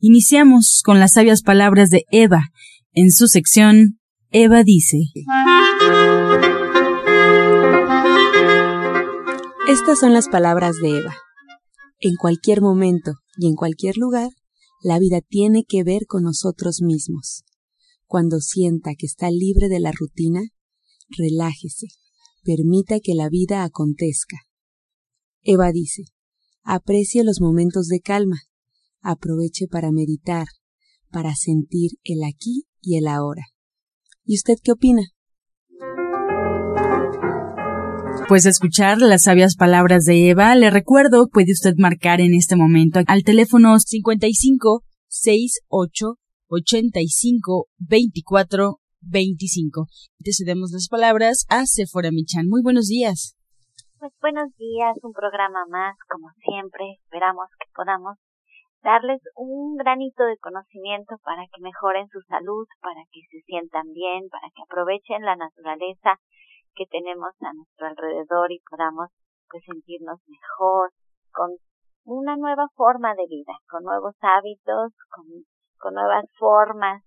Iniciamos con las sabias palabras de Eva, en su sección Eva dice. Estas son las palabras de Eva. En cualquier momento y en cualquier lugar, la vida tiene que ver con nosotros mismos. Cuando sienta que está libre de la rutina, relájese, permita que la vida acontezca. Eva dice, aprecie los momentos de calma, aproveche para meditar, para sentir el aquí y el ahora. ¿Y usted qué opina? Pues escuchar las sabias palabras de Eva, le recuerdo, puede usted marcar en este momento al teléfono 55 68 85 24 25. Te cedemos las palabras a Sephora Michan. Muy buenos días. Pues buenos días, un programa más, como siempre. Esperamos que podamos darles un granito de conocimiento para que mejoren su salud, para que se sientan bien, para que aprovechen la naturaleza que tenemos a nuestro alrededor y podamos pues sentirnos mejor con una nueva forma de vida, con nuevos hábitos, con, con nuevas formas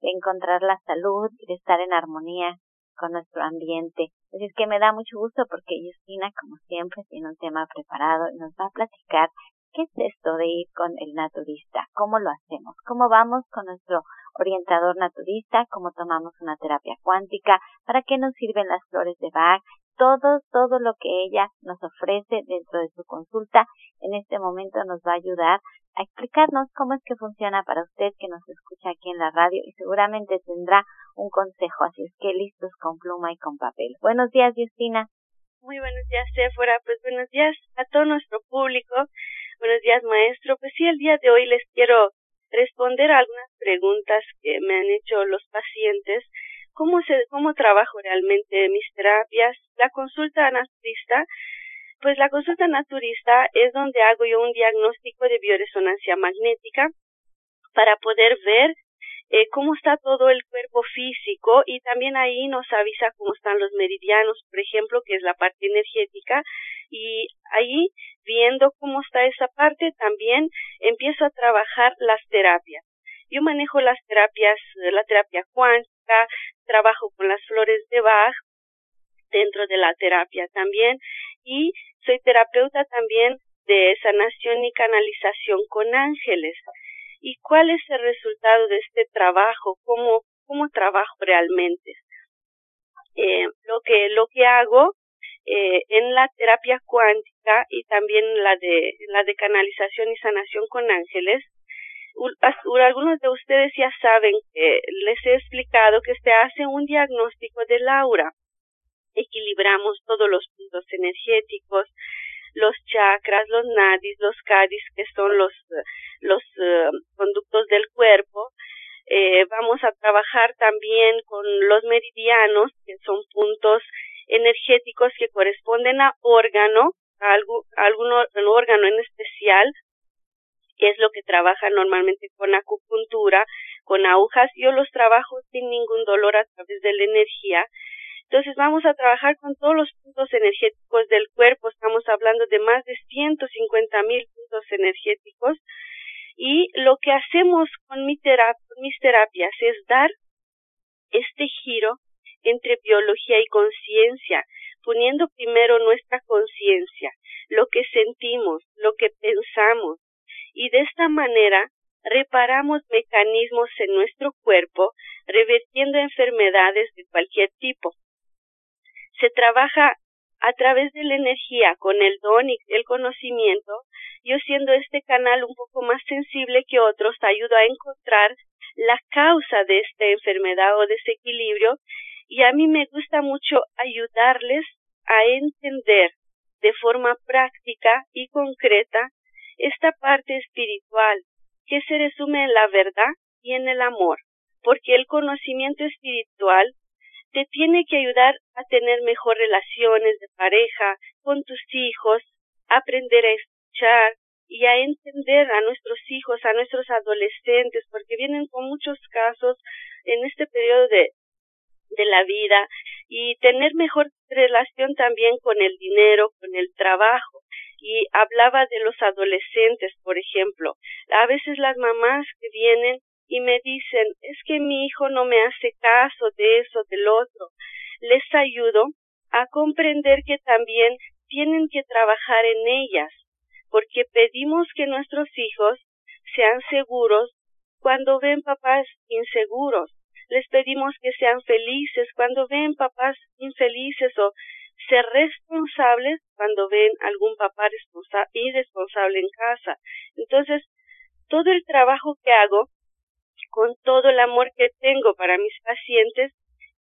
de encontrar la salud de estar en armonía con nuestro ambiente. Así es que me da mucho gusto porque Justina, como siempre, tiene un tema preparado y nos va a platicar qué es esto de ir con el naturista, cómo lo hacemos, cómo vamos con nuestro orientador naturista, cómo tomamos una terapia cuántica, para qué nos sirven las flores de Bach, todo, todo lo que ella nos ofrece dentro de su consulta en este momento nos va a ayudar a explicarnos cómo es que funciona para usted que nos escucha aquí en la radio y seguramente tendrá un consejo, así es que listos con pluma y con papel. Buenos días, Justina. Muy buenos días, Sephora. Pues buenos días a todo nuestro público. Buenos días, maestro. Pues sí, el día de hoy les quiero responder a algunas preguntas que me han hecho los pacientes. ¿Cómo, se, cómo trabajo realmente mis terapias? La consulta naturista, pues la consulta naturista es donde hago yo un diagnóstico de bioresonancia magnética para poder ver eh, cómo está todo el cuerpo físico y también ahí nos avisa cómo están los meridianos, por ejemplo, que es la parte energética y ahí viendo cómo está esa parte también empiezo a trabajar las terapias. Yo manejo las terapias, la terapia cuántica, trabajo con las flores de Bach dentro de la terapia también y soy terapeuta también de sanación y canalización con ángeles y cuál es el resultado de este trabajo, cómo, cómo trabajo realmente. Eh, lo que lo que hago eh, en la terapia cuántica y también la de la de canalización y sanación con ángeles algunos de ustedes ya saben que les he explicado que se hace un diagnóstico de Laura equilibramos todos los puntos energéticos los chakras, los nadis, los cadis, que son los, los conductos del cuerpo. Eh, vamos a trabajar también con los meridianos, que son puntos energéticos que corresponden a órgano, a algún, algún órgano en especial, que es lo que trabaja normalmente con acupuntura, con agujas. Yo los trabajo sin ningún dolor a través de la energía entonces vamos a trabajar con todos los puntos energéticos del cuerpo, estamos hablando de más de 150 mil puntos energéticos y lo que hacemos con, mi con mis terapias es dar este giro entre biología y conciencia, poniendo primero nuestra conciencia, lo que sentimos, lo que pensamos, y de esta manera reparamos mecanismos en nuestro cuerpo, revirtiendo enfermedades de cualquier tipo. Se trabaja a través de la energía, con el don y el conocimiento, yo siendo este canal un poco más sensible que otros, ayudo a encontrar la causa de esta enfermedad o desequilibrio y a mí me gusta mucho ayudarles a entender de forma práctica y concreta esta parte espiritual que se resume en la verdad y en el amor. porque el conocimiento espiritual te tiene que ayudar a tener mejor relaciones de pareja con tus hijos, aprender a y a entender a nuestros hijos, a nuestros adolescentes, porque vienen con muchos casos en este periodo de, de la vida y tener mejor relación también con el dinero, con el trabajo. Y hablaba de los adolescentes, por ejemplo. A veces las mamás que vienen y me dicen, es que mi hijo no me hace caso de eso, del otro. Les ayudo a comprender que también tienen que trabajar en ellas, porque pedimos que nuestros hijos sean seguros cuando ven papás inseguros. Les pedimos que sean felices cuando ven papás infelices o ser responsables cuando ven algún papá irresponsable en casa. Entonces, todo el trabajo que hago con todo el amor que tengo para mis pacientes,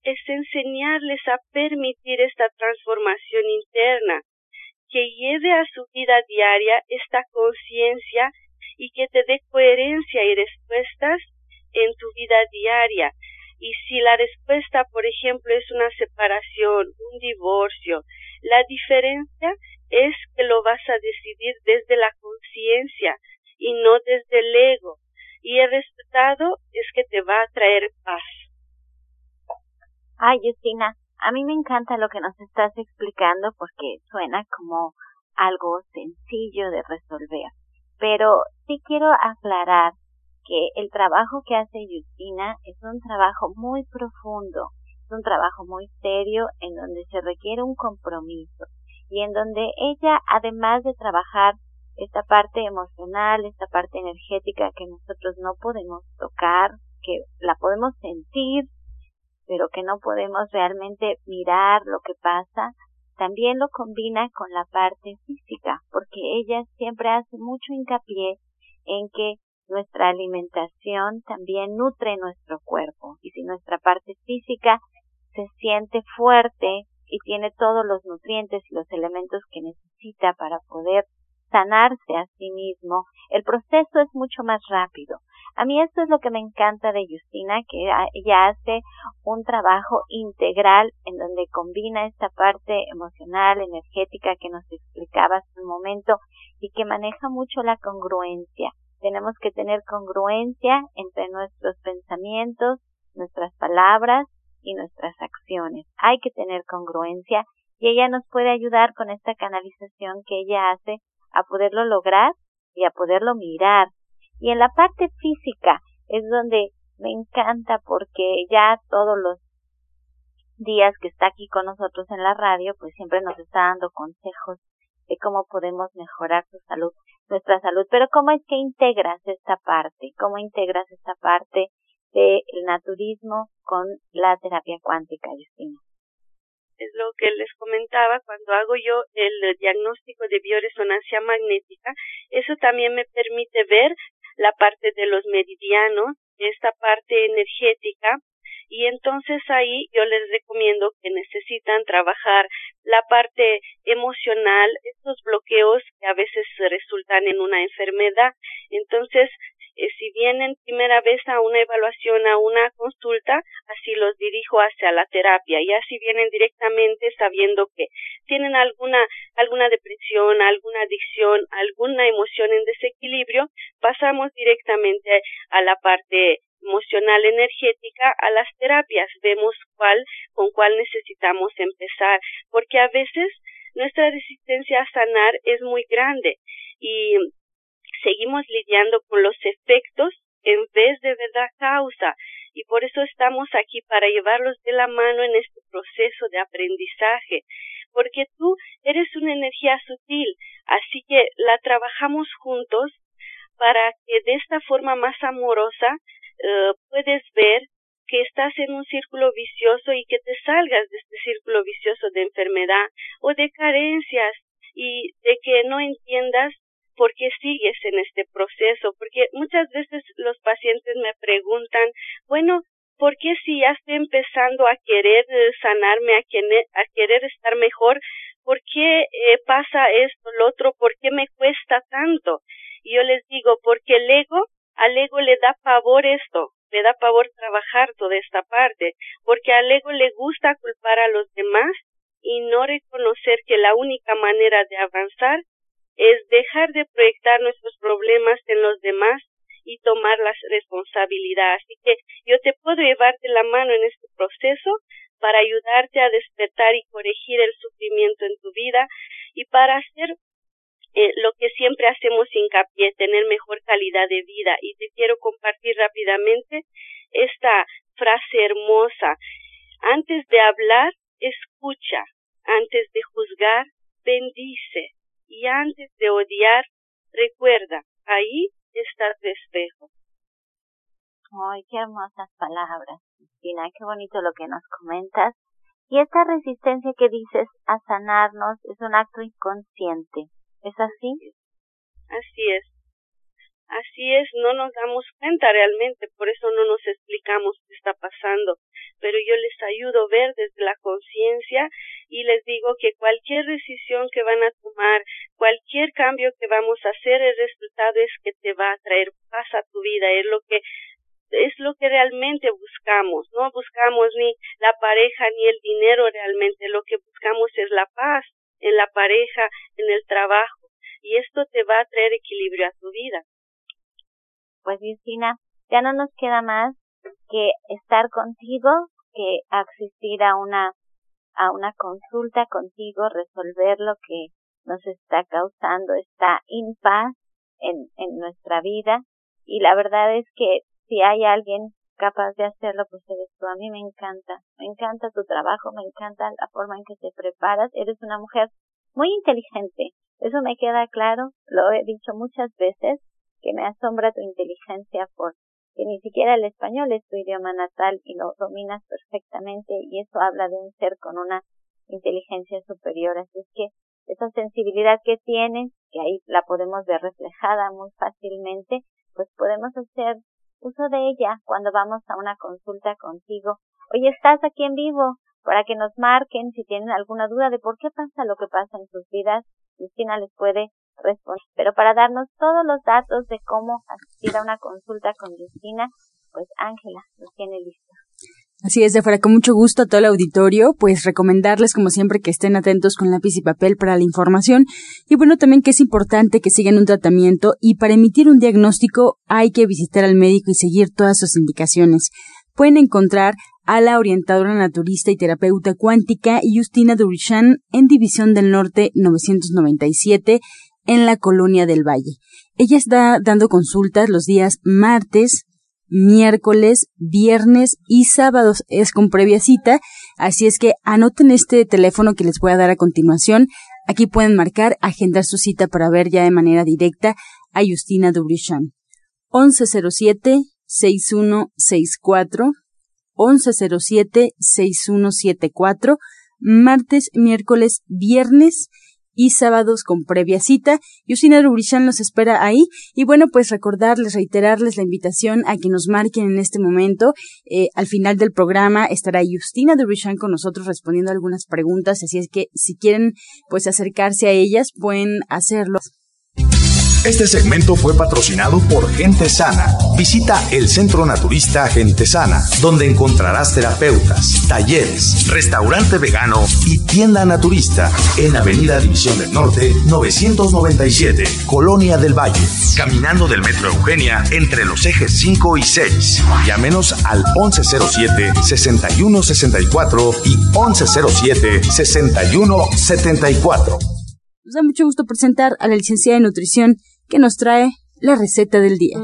es enseñarles a permitir esta transformación interna, que lleve a su vida diaria esta conciencia y que te dé coherencia y respuestas en tu vida diaria. Y si la respuesta, por ejemplo, es una separación, un divorcio, la diferencia es que lo vas a decidir desde la conciencia y no desde el ego y el resultado es que te va a traer paz. Ay, Justina, a mí me encanta lo que nos estás explicando porque suena como algo sencillo de resolver. Pero sí quiero aclarar que el trabajo que hace Justina es un trabajo muy profundo, es un trabajo muy serio en donde se requiere un compromiso y en donde ella, además de trabajar esta parte emocional, esta parte energética que nosotros no podemos tocar, que la podemos sentir, pero que no podemos realmente mirar lo que pasa, también lo combina con la parte física, porque ella siempre hace mucho hincapié en que nuestra alimentación también nutre nuestro cuerpo y si nuestra parte física se siente fuerte y tiene todos los nutrientes y los elementos que necesita para poder sanarse a sí mismo, el proceso es mucho más rápido. A mí esto es lo que me encanta de Justina, que ella hace un trabajo integral en donde combina esta parte emocional, energética que nos explicaba hace un momento y que maneja mucho la congruencia. Tenemos que tener congruencia entre nuestros pensamientos, nuestras palabras y nuestras acciones. Hay que tener congruencia y ella nos puede ayudar con esta canalización que ella hace a poderlo lograr y a poderlo mirar. Y en la parte física es donde me encanta porque ya todos los días que está aquí con nosotros en la radio, pues siempre nos está dando consejos de cómo podemos mejorar su salud, nuestra salud. Pero cómo es que integras esta parte, cómo integras esta parte del naturismo con la terapia cuántica, Justina es lo que les comentaba, cuando hago yo el diagnóstico de bioresonancia magnética, eso también me permite ver la parte de los meridianos, esta parte energética, y entonces ahí yo les recomiendo que necesitan trabajar la parte emocional, estos bloqueos que a veces resultan en una enfermedad. Entonces, eh, si vienen primera vez a una evaluación, a una consulta, así los dirijo hacia la terapia. Y así vienen directamente sabiendo que tienen alguna, alguna depresión, alguna adicción, alguna emoción en desequilibrio, pasamos directamente a la parte emocional energética a las terapias. Vemos cuál, con cuál necesitamos empezar, porque a veces nuestra resistencia a sanar es muy grande y seguimos lidiando con los efectos en vez de ver la causa y por eso estamos aquí para llevarlos de la mano en este proceso de aprendizaje porque tú eres una energía sutil así que la trabajamos juntos para que de esta forma más amorosa eh, puedes ver que estás en un círculo vicioso y que te salgas de este círculo vicioso de enfermedad o de carencias y de que no entiendas ¿por qué sigues en este proceso? Porque muchas veces los pacientes me preguntan, bueno, ¿por qué si ya estoy empezando a querer eh, sanarme, a, querer, estar mejor, ¿por qué eh, pasa esto, lo otro? ¿Por qué me cuesta tanto? Y yo les digo, porque el ego, al ego le da pavor esto, me da pavor trabajar toda esta parte, porque al ego le gusta culpar a los demás y no reconocer que la única manera de avanzar es dejar de proyectar nuestros problemas en los demás y tomar la responsabilidad. Así que yo te puedo llevarte la mano en este proceso para ayudarte a despertar y corregir el sufrimiento en tu vida y para hacer eh, lo que siempre hacemos hincapié, tener mejor calidad de vida. Y te quiero compartir rápidamente esta frase hermosa. Antes de hablar, escucha. Antes de juzgar, bendice. Y antes de odiar, recuerda, ahí está tu espejo. Ay, qué hermosas palabras, Cristina, qué bonito lo que nos comentas. Y esta resistencia que dices a sanarnos es un acto inconsciente. ¿Es así? Así es. Así es, no nos damos cuenta realmente, por eso no nos explicamos qué está pasando. Pero yo les ayudo a ver desde la conciencia y les digo que cualquier decisión que van a tomar, cualquier cambio que vamos a hacer, el resultado es que te va a traer paz a tu vida, es lo que es lo que realmente buscamos, no buscamos ni la pareja ni el dinero realmente, lo que buscamos es la paz, en la pareja, en el trabajo, y esto te va a traer equilibrio a tu vida. Pues Cristina, ya no nos queda más que estar contigo, que asistir a una a una consulta contigo, resolver lo que nos está causando esta impaz en, en nuestra vida y la verdad es que si hay alguien capaz de hacerlo, pues eres tú. A mí me encanta, me encanta tu trabajo, me encanta la forma en que te preparas. Eres una mujer muy inteligente, eso me queda claro, lo he dicho muchas veces, que me asombra tu inteligencia por que ni siquiera el español es tu idioma natal y lo dominas perfectamente y eso habla de un ser con una inteligencia superior. Así es que esa sensibilidad que tienes, que ahí la podemos ver reflejada muy fácilmente, pues podemos hacer uso de ella cuando vamos a una consulta contigo. Oye, estás aquí en vivo para que nos marquen si tienen alguna duda de por qué pasa lo que pasa en sus vidas. Cristina les puede responder. Pero para darnos todos los datos de cómo asistir a una consulta con Cristina, pues Ángela los tiene listos. Así es, de fuera con mucho gusto a todo el auditorio, pues recomendarles como siempre que estén atentos con lápiz y papel para la información y bueno también que es importante que sigan un tratamiento y para emitir un diagnóstico hay que visitar al médico y seguir todas sus indicaciones. Pueden encontrar a la orientadora naturista y terapeuta cuántica Justina Durishan en División del Norte 997 en la Colonia del Valle. Ella está dando consultas los días martes, miércoles, viernes y sábados. Es con previa cita, así es que anoten este teléfono que les voy a dar a continuación. Aquí pueden marcar, agendar su cita para ver ya de manera directa a Justina Dubrichan. 1107-6164, 1107-6174, martes, miércoles, viernes y sábados con previa cita. Yusina Rubrichan los espera ahí. Y bueno, pues recordarles, reiterarles la invitación a que nos marquen en este momento. Eh, al final del programa estará Justina Rubrichan con nosotros respondiendo algunas preguntas. Así es que si quieren pues acercarse a ellas, pueden hacerlo. Este segmento fue patrocinado por Gente Sana. Visita el Centro Naturista Gente Sana, donde encontrarás terapeutas, talleres, restaurante vegano y tienda naturista en Avenida División del Norte 997, Colonia del Valle, caminando del Metro Eugenia entre los ejes 5 y 6. Llámenos al 1107-6164 y 1107-6174. Nos da mucho gusto presentar a la licenciada de nutrición que nos trae la receta del día.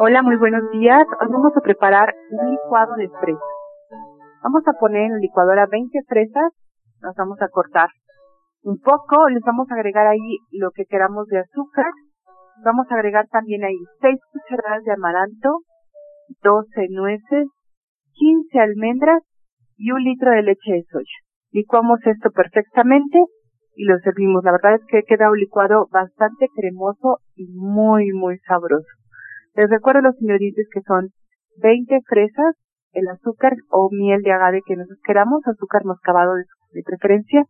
Hola, muy buenos días. Hoy vamos a preparar un licuado de fresas. Vamos a poner en la licuadora 20 fresas, las vamos a cortar un poco, les vamos a agregar ahí lo que queramos de azúcar, vamos a agregar también ahí 6 cucharadas de amaranto, 12 nueces, 15 almendras y un litro de leche de soya. Licuamos esto perfectamente y lo servimos. La verdad es que queda un licuado bastante cremoso y muy, muy sabroso. Les recuerdo los ingredientes que son 20 fresas, el azúcar o miel de agave que nosotros queramos, azúcar mascabado de, de preferencia,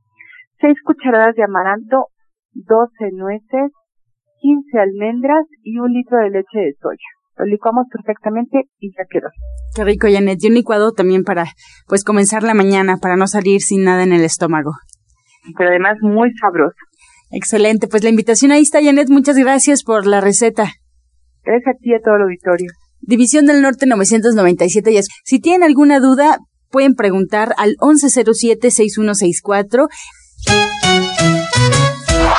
6 cucharadas de amaranto, 12 nueces, 15 almendras y un litro de leche de soya. Lo licuamos perfectamente y ya quedó. Qué rico, Janet. Y un licuado también para, pues, comenzar la mañana, para no salir sin nada en el estómago. Pero además muy sabroso. Excelente. Pues la invitación ahí está, Janet. Muchas gracias por la receta. Gracias a ti y a todo el auditorio. División del Norte 997. Y si tienen alguna duda, pueden preguntar al 1107-6164.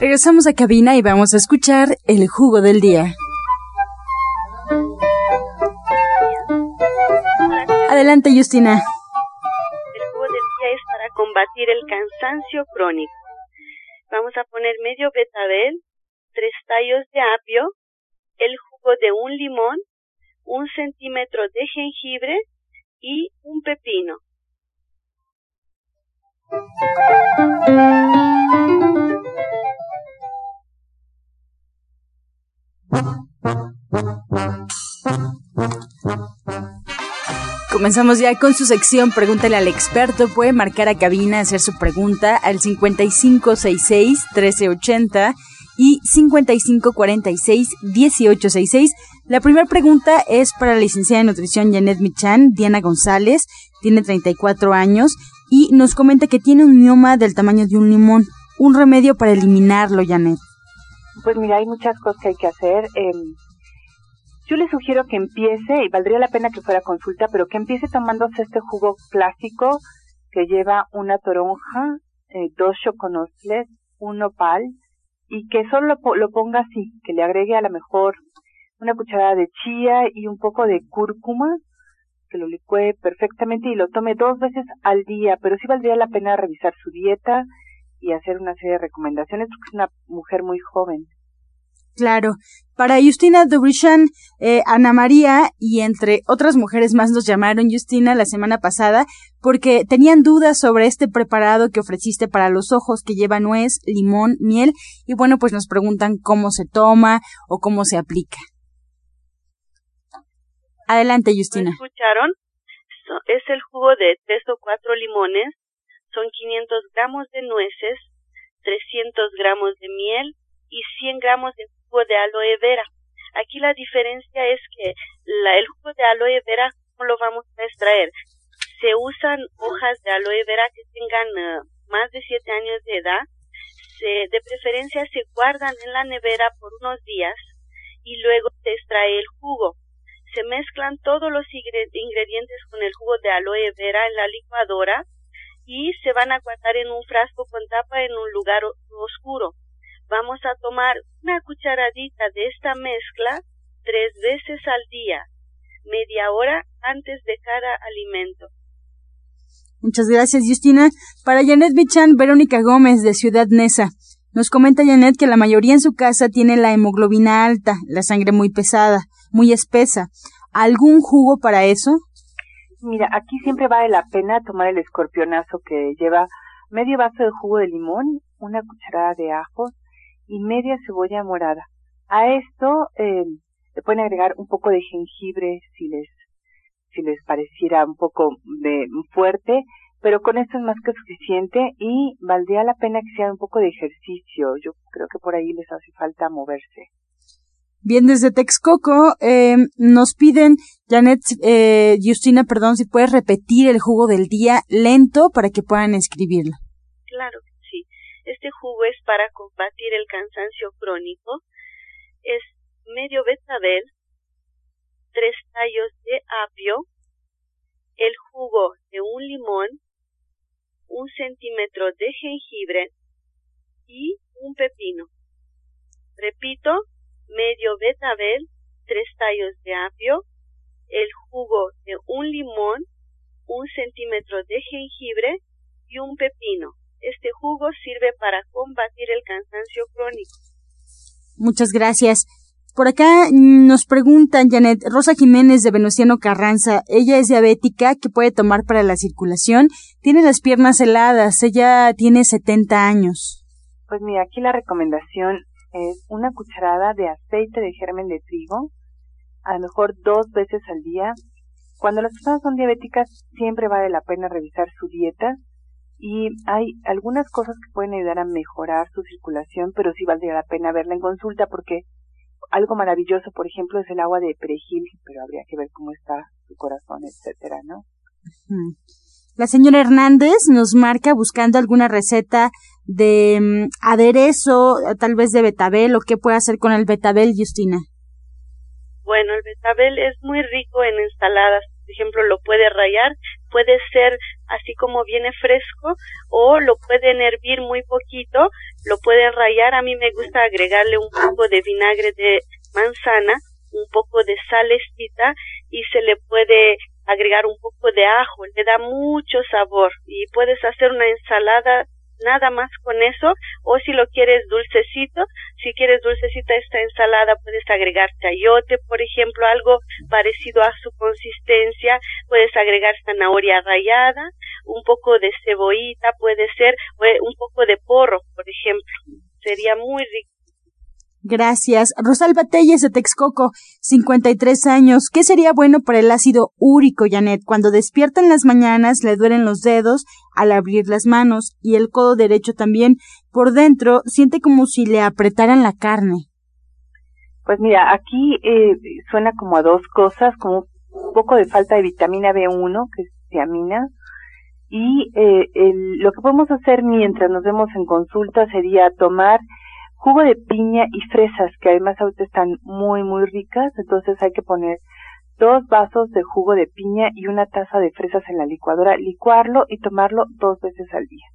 Regresamos a cabina y vamos a escuchar el jugo del día. Adelante, Justina. El jugo del día es para combatir el cansancio crónico. Vamos a poner medio betabel, tres tallos de apio, el jugo de un limón, un centímetro de jengibre y un pepino. Comenzamos ya con su sección Pregúntale al experto. Puede marcar a cabina, hacer su pregunta al 5566-1380 y 5546-1866. La primera pregunta es para la licenciada de nutrición Janet Michan, Diana González, tiene 34 años y nos comenta que tiene un mioma del tamaño de un limón. Un remedio para eliminarlo, Janet. Pues mira, hay muchas cosas que hay que hacer. Eh, yo le sugiero que empiece, y valdría la pena que fuera consulta, pero que empiece tomándose este jugo clásico que lleva una toronja, eh, dos choconosles, un nopal, y que solo lo, lo ponga así, que le agregue a lo mejor una cucharada de chía y un poco de cúrcuma, que lo licue perfectamente y lo tome dos veces al día, pero sí valdría la pena revisar su dieta y hacer una serie de recomendaciones porque es una mujer muy joven. Claro. Para Justina Dubrichan, eh, Ana María y entre otras mujeres más nos llamaron Justina la semana pasada porque tenían dudas sobre este preparado que ofreciste para los ojos que lleva nuez, limón, miel y bueno pues nos preguntan cómo se toma o cómo se aplica. Adelante Justina. ¿Escucharon? Es el jugo de tres o cuatro limones, son 500 gramos de nueces, 300 gramos de miel y 100 gramos de jugo de aloe vera. Aquí la diferencia es que el jugo de aloe vera, ¿cómo lo vamos a extraer? Se usan hojas de aloe vera que tengan eh, más de 7 años de edad. Se, de preferencia se guardan en la nevera por unos días y luego se extrae el jugo. Se mezclan todos los ingredientes con el jugo de aloe vera en la licuadora y se van a guardar en un frasco con tapa en un lugar oscuro. Vamos a tomar una cucharadita de esta mezcla tres veces al día, media hora antes de cada alimento. Muchas gracias, Justina. Para Janet Bichan, Verónica Gómez, de Ciudad Neza. Nos comenta Janet que la mayoría en su casa tiene la hemoglobina alta, la sangre muy pesada, muy espesa. ¿Algún jugo para eso? Mira, aquí siempre vale la pena tomar el escorpionazo que lleva medio vaso de jugo de limón, una cucharada de ajos, y media cebolla morada. A esto eh, le pueden agregar un poco de jengibre si les si les pareciera un poco de fuerte, pero con esto es más que suficiente y valdría la pena que sea un poco de ejercicio. Yo creo que por ahí les hace falta moverse. Bien, desde Texcoco eh, nos piden, Janet, eh, Justina, perdón, si puedes repetir el jugo del día lento para que puedan escribirlo. Claro este jugo es para combatir el cansancio crónico. Es medio betabel, tres tallos de apio, el jugo de un limón, un centímetro de jengibre frito, medio betabel, tres tallos de apio, el jugo de un limón, un centímetro de jengibre y un pepino. Este jugo sirve para combatir el cansancio crónico. Muchas gracias. Por acá nos preguntan, Janet, Rosa Jiménez de Venustiano Carranza, ella es diabética, ¿qué puede tomar para la circulación? Tiene las piernas heladas, ella tiene 70 años. Pues mira, aquí la recomendación es una cucharada de aceite de germen de trigo, a lo mejor dos veces al día. Cuando las personas son diabéticas, siempre vale la pena revisar su dieta y hay algunas cosas que pueden ayudar a mejorar su circulación, pero sí valdría la pena verla en consulta porque algo maravilloso, por ejemplo, es el agua de perejil, pero habría que ver cómo está su corazón, etcétera, ¿no? La señora Hernández nos marca buscando alguna receta de mm, aderezo, tal vez de betabel, o qué puede hacer con el betabel, Justina. Bueno, el betabel es muy rico en ensaladas. Por ejemplo, lo puede rayar, puede ser así como viene fresco, o lo pueden hervir muy poquito lo pueden rayar. A mí me gusta agregarle un poco de vinagre de manzana, un poco de salecita y se le puede agregar un poco de ajo, le da mucho sabor y puedes hacer una ensalada nada más con eso o si lo quieres dulcecito, si quieres dulcecita esta ensalada puedes agregar chayote, por ejemplo, algo parecido a su consistencia, puedes agregar zanahoria rallada, un poco de cebollita puede ser, un poco de porro, por ejemplo, sería muy rico. Gracias. Rosalba Telles de Texcoco, 53 años. ¿Qué sería bueno para el ácido úrico, Janet? Cuando despierta en las mañanas le duelen los dedos al abrir las manos y el codo derecho también. Por dentro siente como si le apretaran la carne. Pues mira, aquí eh, suena como a dos cosas, como un poco de falta de vitamina B1, que es tiamina, y eh, lo que podemos hacer mientras nos vemos en consulta sería tomar jugo de piña y fresas, que además ahorita están muy, muy ricas, entonces hay que poner dos vasos de jugo de piña y una taza de fresas en la licuadora, licuarlo y tomarlo dos veces al día.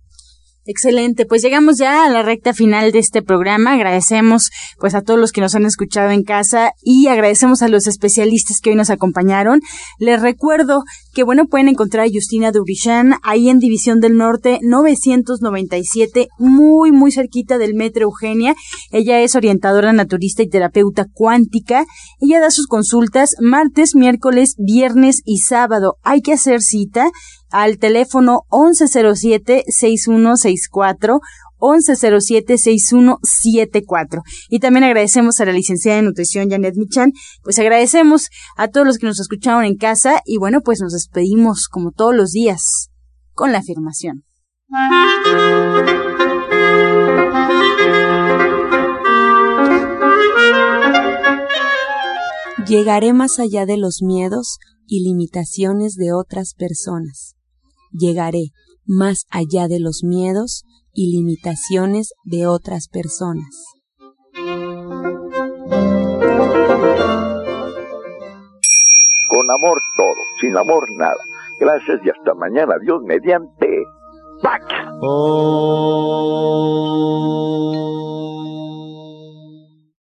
Excelente, pues llegamos ya a la recta final de este programa. Agradecemos pues a todos los que nos han escuchado en casa y agradecemos a los especialistas que hoy nos acompañaron. Les recuerdo que bueno, pueden encontrar a Justina Dubrichan ahí en División del Norte 997, muy muy cerquita del Metro Eugenia. Ella es orientadora naturista y terapeuta cuántica. Ella da sus consultas martes, miércoles, viernes y sábado. Hay que hacer cita al teléfono 1107-6164. 1107-6174. Y también agradecemos a la licenciada de nutrición Janet Michan. Pues agradecemos a todos los que nos escucharon en casa y bueno, pues nos despedimos como todos los días con la afirmación. Llegaré más allá de los miedos y limitaciones de otras personas llegaré más allá de los miedos y limitaciones de otras personas. Con amor todo, sin amor nada. Gracias y hasta mañana. Dios mediante. ¡Pax! Oh.